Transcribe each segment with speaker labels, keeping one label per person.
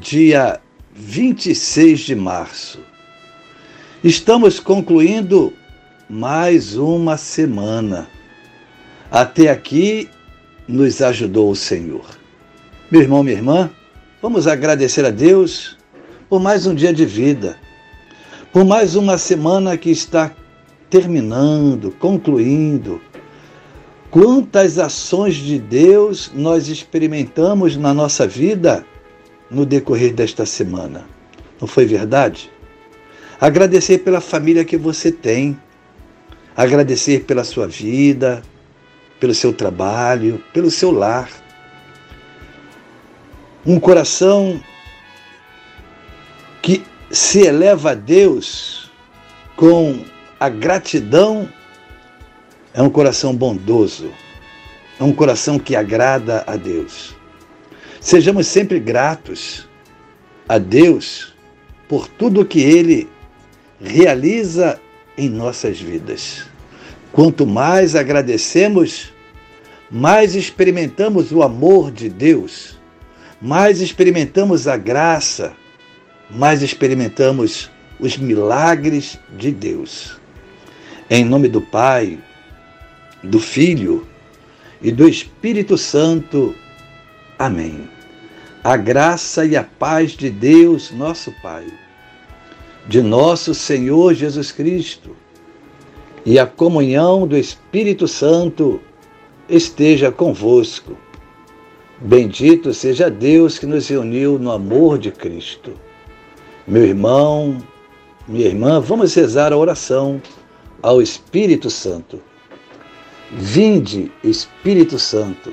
Speaker 1: dia 26 de março. Estamos concluindo mais uma semana. Até aqui nos ajudou o Senhor. Meu irmão, minha irmã, vamos agradecer a Deus por mais um dia de vida, por mais uma semana que está terminando, concluindo. Quantas ações de Deus nós experimentamos na nossa vida no decorrer desta semana. Não foi verdade? Agradecer pela família que você tem, agradecer pela sua vida, pelo seu trabalho, pelo seu lar. Um coração que se eleva a Deus com a gratidão é um coração bondoso, é um coração que agrada a Deus. Sejamos sempre gratos a Deus por tudo que Ele realiza em nossas vidas. Quanto mais agradecemos, mais experimentamos o amor de Deus, mais experimentamos a graça, mais experimentamos os milagres de Deus. Em nome do Pai, do Filho e do Espírito Santo. Amém. A graça e a paz de Deus, nosso Pai, de nosso Senhor Jesus Cristo e a comunhão do Espírito Santo esteja convosco. Bendito seja Deus que nos reuniu no amor de Cristo. Meu irmão, minha irmã, vamos rezar a oração ao Espírito Santo. Vinde, Espírito Santo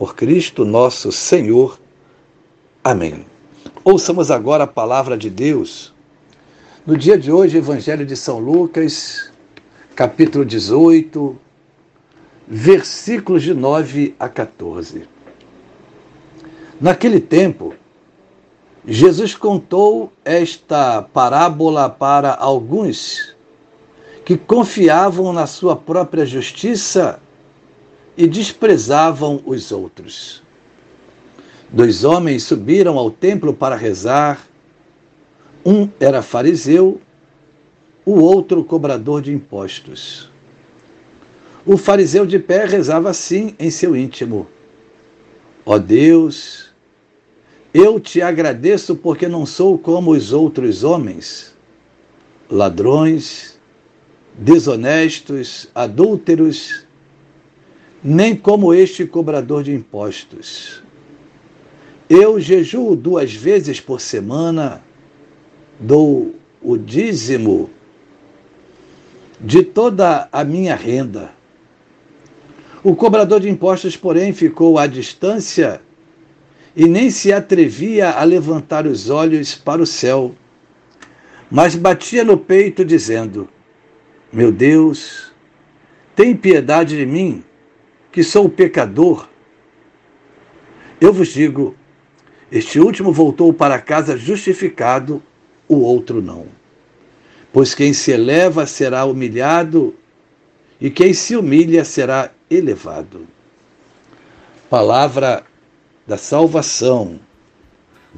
Speaker 1: por Cristo nosso Senhor. Amém. Ouçamos agora a palavra de Deus. No dia de hoje, Evangelho de São Lucas, capítulo 18, versículos de 9 a 14. Naquele tempo, Jesus contou esta parábola para alguns que confiavam na sua própria justiça e desprezavam os outros. Dois homens subiram ao templo para rezar. Um era fariseu, o outro cobrador de impostos. O fariseu de pé rezava assim em seu íntimo: Ó oh Deus, eu te agradeço porque não sou como os outros homens, ladrões, desonestos, adúlteros, nem como este cobrador de impostos. Eu jejuo duas vezes por semana, dou o dízimo de toda a minha renda. O cobrador de impostos, porém, ficou à distância e nem se atrevia a levantar os olhos para o céu, mas batia no peito, dizendo: Meu Deus, tem piedade de mim que sou pecador, eu vos digo: este último voltou para casa justificado, o outro não. Pois quem se eleva será humilhado, e quem se humilha será elevado. Palavra da salvação.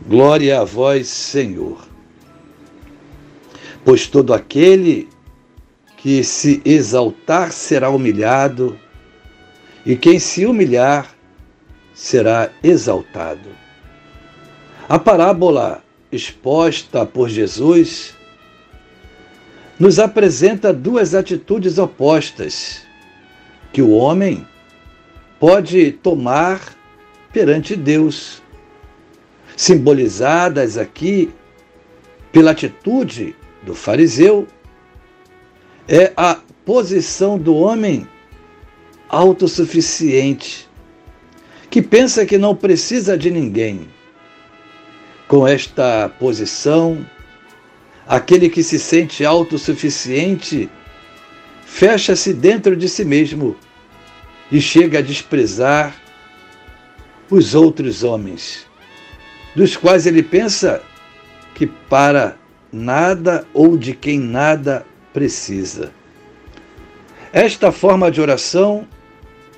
Speaker 1: Glória a vós, Senhor. Pois todo aquele que se exaltar será humilhado, e quem se humilhar será exaltado. A parábola exposta por Jesus nos apresenta duas atitudes opostas que o homem pode tomar perante Deus, simbolizadas aqui pela atitude do fariseu, é a posição do homem autossuficiente, que pensa que não precisa de ninguém. Com esta posição, aquele que se sente autossuficiente fecha-se dentro de si mesmo e chega a desprezar os outros homens, dos quais ele pensa que para nada ou de quem nada precisa. Esta forma de oração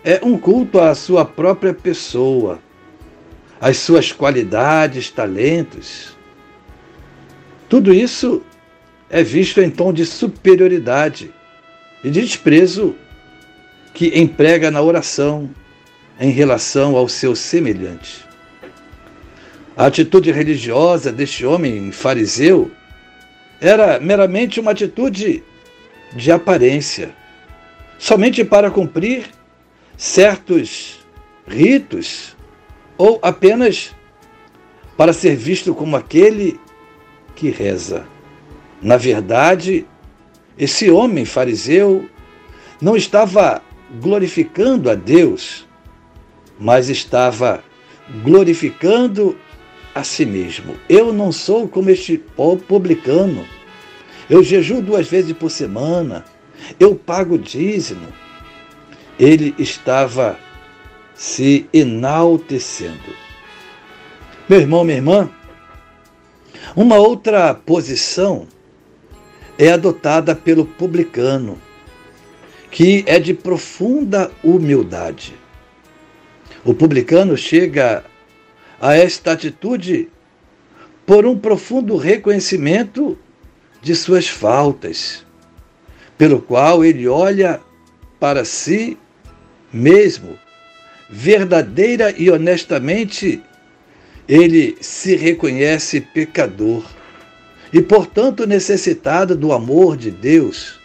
Speaker 1: é um culto à sua própria pessoa, às suas qualidades, talentos. Tudo isso é visto em tom de superioridade e de desprezo que emprega na oração em relação ao seu semelhante. A atitude religiosa deste homem fariseu era meramente uma atitude de aparência, somente para cumprir certos ritos ou apenas para ser visto como aquele que reza. Na verdade, esse homem fariseu não estava glorificando a Deus, mas estava glorificando a si mesmo. Eu não sou como este publicano. Eu jejuo duas vezes por semana. Eu pago dízimo. Ele estava se enaltecendo. Meu irmão, minha irmã, uma outra posição é adotada pelo publicano, que é de profunda humildade. O publicano chega a esta atitude por um profundo reconhecimento de suas faltas, pelo qual ele olha para si mesmo, verdadeira e honestamente, ele se reconhece pecador e, portanto, necessitado do amor de Deus,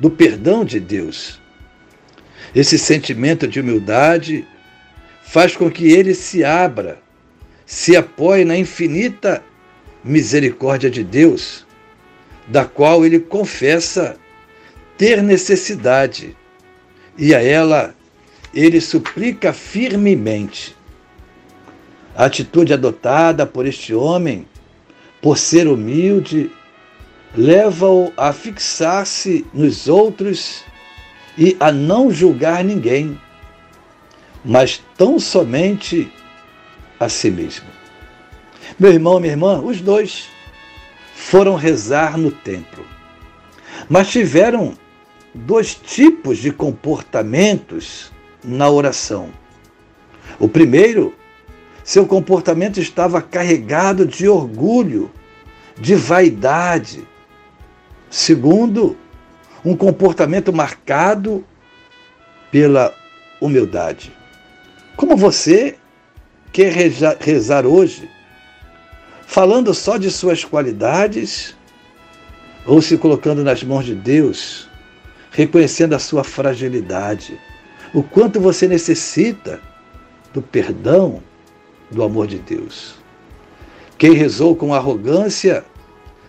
Speaker 1: do perdão de Deus. Esse sentimento de humildade faz com que ele se abra, se apoie na infinita misericórdia de Deus, da qual ele confessa ter necessidade, e a ela ele suplica firmemente. A atitude adotada por este homem por ser humilde, leva-o a fixar-se nos outros e a não julgar ninguém, mas tão somente a si mesmo. Meu irmão, minha irmã, os dois foram rezar no templo, mas tiveram dois tipos de comportamentos na oração. O primeiro seu comportamento estava carregado de orgulho, de vaidade. Segundo, um comportamento marcado pela humildade. Como você quer rezar hoje? Falando só de suas qualidades ou se colocando nas mãos de Deus, reconhecendo a sua fragilidade, o quanto você necessita do perdão do amor de Deus. Quem rezou com arrogância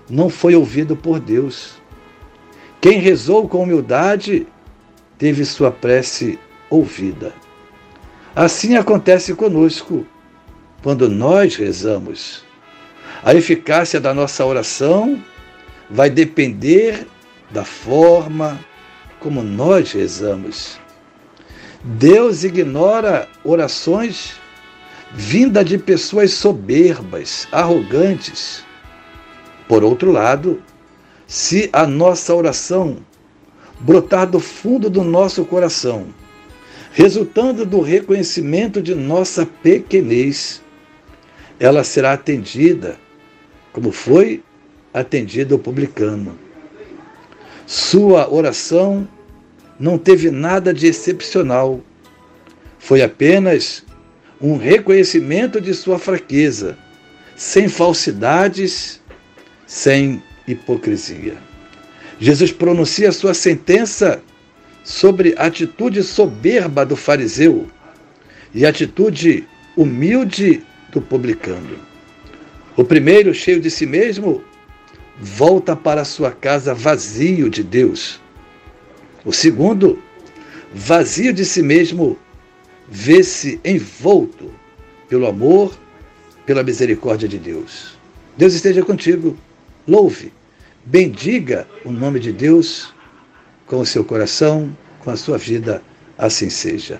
Speaker 1: não foi ouvido por Deus. Quem rezou com humildade teve sua prece ouvida. Assim acontece conosco quando nós rezamos. A eficácia da nossa oração vai depender da forma como nós rezamos. Deus ignora orações vinda de pessoas soberbas, arrogantes. Por outro lado, se a nossa oração brotar do fundo do nosso coração, resultando do reconhecimento de nossa pequenez, ela será atendida, como foi atendida o publicano. Sua oração não teve nada de excepcional, foi apenas um reconhecimento de sua fraqueza, sem falsidades, sem hipocrisia. Jesus pronuncia sua sentença sobre a atitude soberba do fariseu e a atitude humilde do publicano. O primeiro, cheio de si mesmo, volta para sua casa vazio de Deus. O segundo, vazio de si mesmo, vê-se envolto pelo amor, pela misericórdia de Deus. Deus esteja contigo. Louve, bendiga o nome de Deus com o seu coração, com a sua vida, assim seja.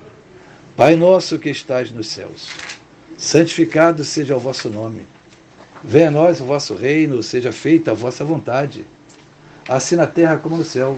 Speaker 1: Pai nosso que estás nos céus, santificado seja o vosso nome. Venha a nós o vosso reino, seja feita a vossa vontade, assim na terra como no céu.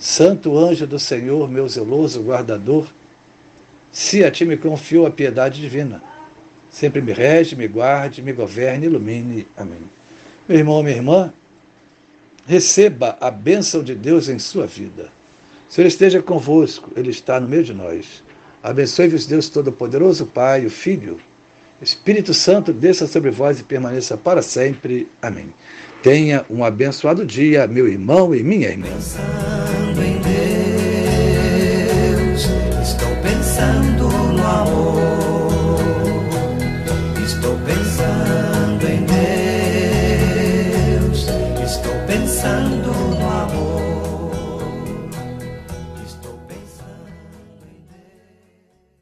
Speaker 1: Santo anjo do Senhor, meu zeloso guardador, se a ti me confiou a piedade divina, sempre me rege, me guarde, me governe, ilumine. Amém. Meu irmão, minha irmã, receba a bênção de Deus em sua vida. O Senhor esteja convosco, Ele está no meio de nós. Abençoe-vos, Deus Todo-Poderoso, Pai, o Filho, Espírito Santo, desça sobre vós e permaneça para sempre. Amém. Tenha um abençoado dia, meu irmão e minha irmã.